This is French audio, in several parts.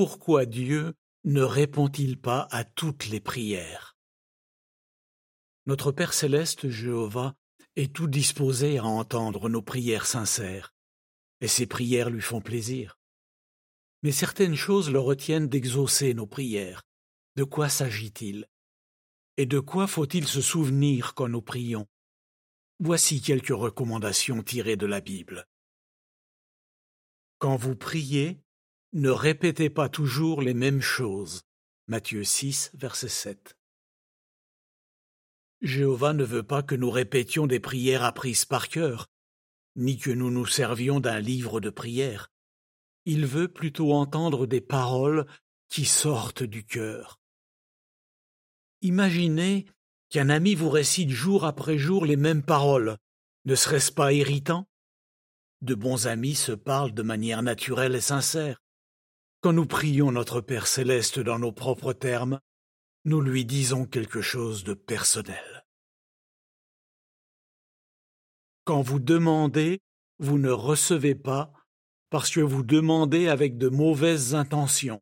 pourquoi Dieu ne répond-il pas à toutes les prières? Notre Père céleste Jéhovah est tout disposé à entendre nos prières sincères, et ces prières lui font plaisir. Mais certaines choses le retiennent d'exaucer nos prières. De quoi s'agit-il? Et de quoi faut-il se souvenir quand nous prions? Voici quelques recommandations tirées de la Bible. Quand vous priez, ne répétez pas toujours les mêmes choses. Matthieu 6, verset 7. Jéhovah ne veut pas que nous répétions des prières apprises par cœur, ni que nous nous servions d'un livre de prières. Il veut plutôt entendre des paroles qui sortent du cœur. Imaginez qu'un ami vous récite jour après jour les mêmes paroles. Ne serait-ce pas irritant? De bons amis se parlent de manière naturelle et sincère. Quand nous prions notre Père céleste dans nos propres termes, nous lui disons quelque chose de personnel. Quand vous demandez, vous ne recevez pas parce que vous demandez avec de mauvaises intentions.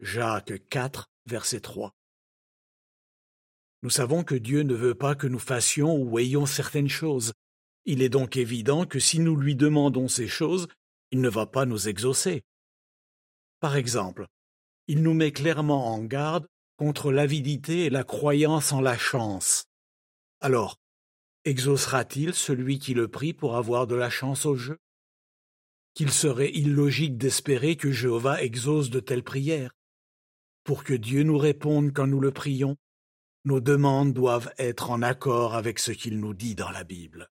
Jacques 4, verset 3. Nous savons que Dieu ne veut pas que nous fassions ou ayons certaines choses. Il est donc évident que si nous lui demandons ces choses, il ne va pas nous exaucer. Par exemple, il nous met clairement en garde contre l'avidité et la croyance en la chance. Alors, exaucera-t-il celui qui le prie pour avoir de la chance au jeu? Qu'il serait illogique d'espérer que Jéhovah exauce de telles prières. Pour que Dieu nous réponde quand nous le prions, nos demandes doivent être en accord avec ce qu'il nous dit dans la Bible.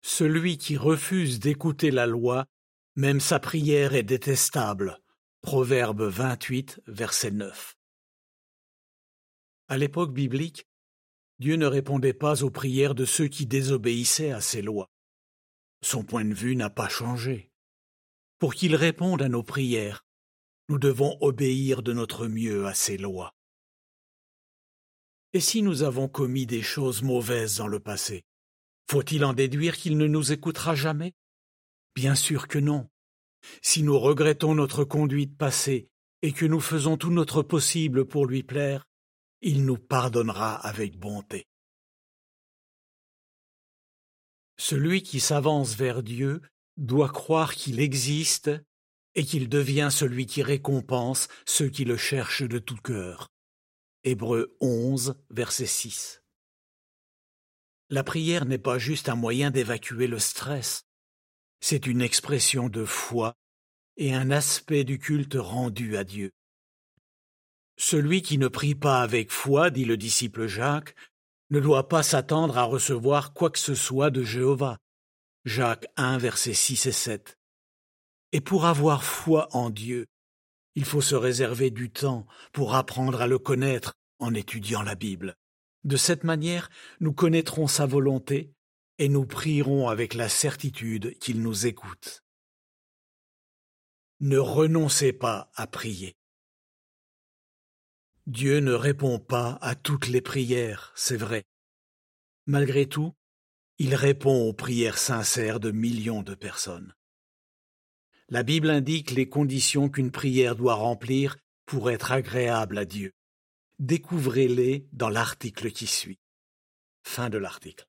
Celui qui refuse d'écouter la loi, même sa prière est détestable. Proverbe 28, verset 9. À l'époque biblique, Dieu ne répondait pas aux prières de ceux qui désobéissaient à ses lois. Son point de vue n'a pas changé. Pour qu'il réponde à nos prières, nous devons obéir de notre mieux à ses lois. Et si nous avons commis des choses mauvaises dans le passé, faut-il en déduire qu'il ne nous écoutera jamais? Bien sûr que non. Si nous regrettons notre conduite passée et que nous faisons tout notre possible pour lui plaire, il nous pardonnera avec bonté. Celui qui s'avance vers Dieu doit croire qu'il existe et qu'il devient celui qui récompense ceux qui le cherchent de tout cœur. Hébreux 11, verset 6. La prière n'est pas juste un moyen d'évacuer le stress, c'est une expression de foi et un aspect du culte rendu à Dieu. Celui qui ne prie pas avec foi, dit le disciple Jacques, ne doit pas s'attendre à recevoir quoi que ce soit de Jéhovah. Jacques 1, verset 6 et 7. Et pour avoir foi en Dieu, il faut se réserver du temps pour apprendre à le connaître en étudiant la Bible. De cette manière, nous connaîtrons sa volonté et nous prierons avec la certitude qu'il nous écoute. Ne renoncez pas à prier. Dieu ne répond pas à toutes les prières, c'est vrai. Malgré tout, il répond aux prières sincères de millions de personnes. La Bible indique les conditions qu'une prière doit remplir pour être agréable à Dieu. Découvrez-les dans l'article qui suit. Fin de l'article.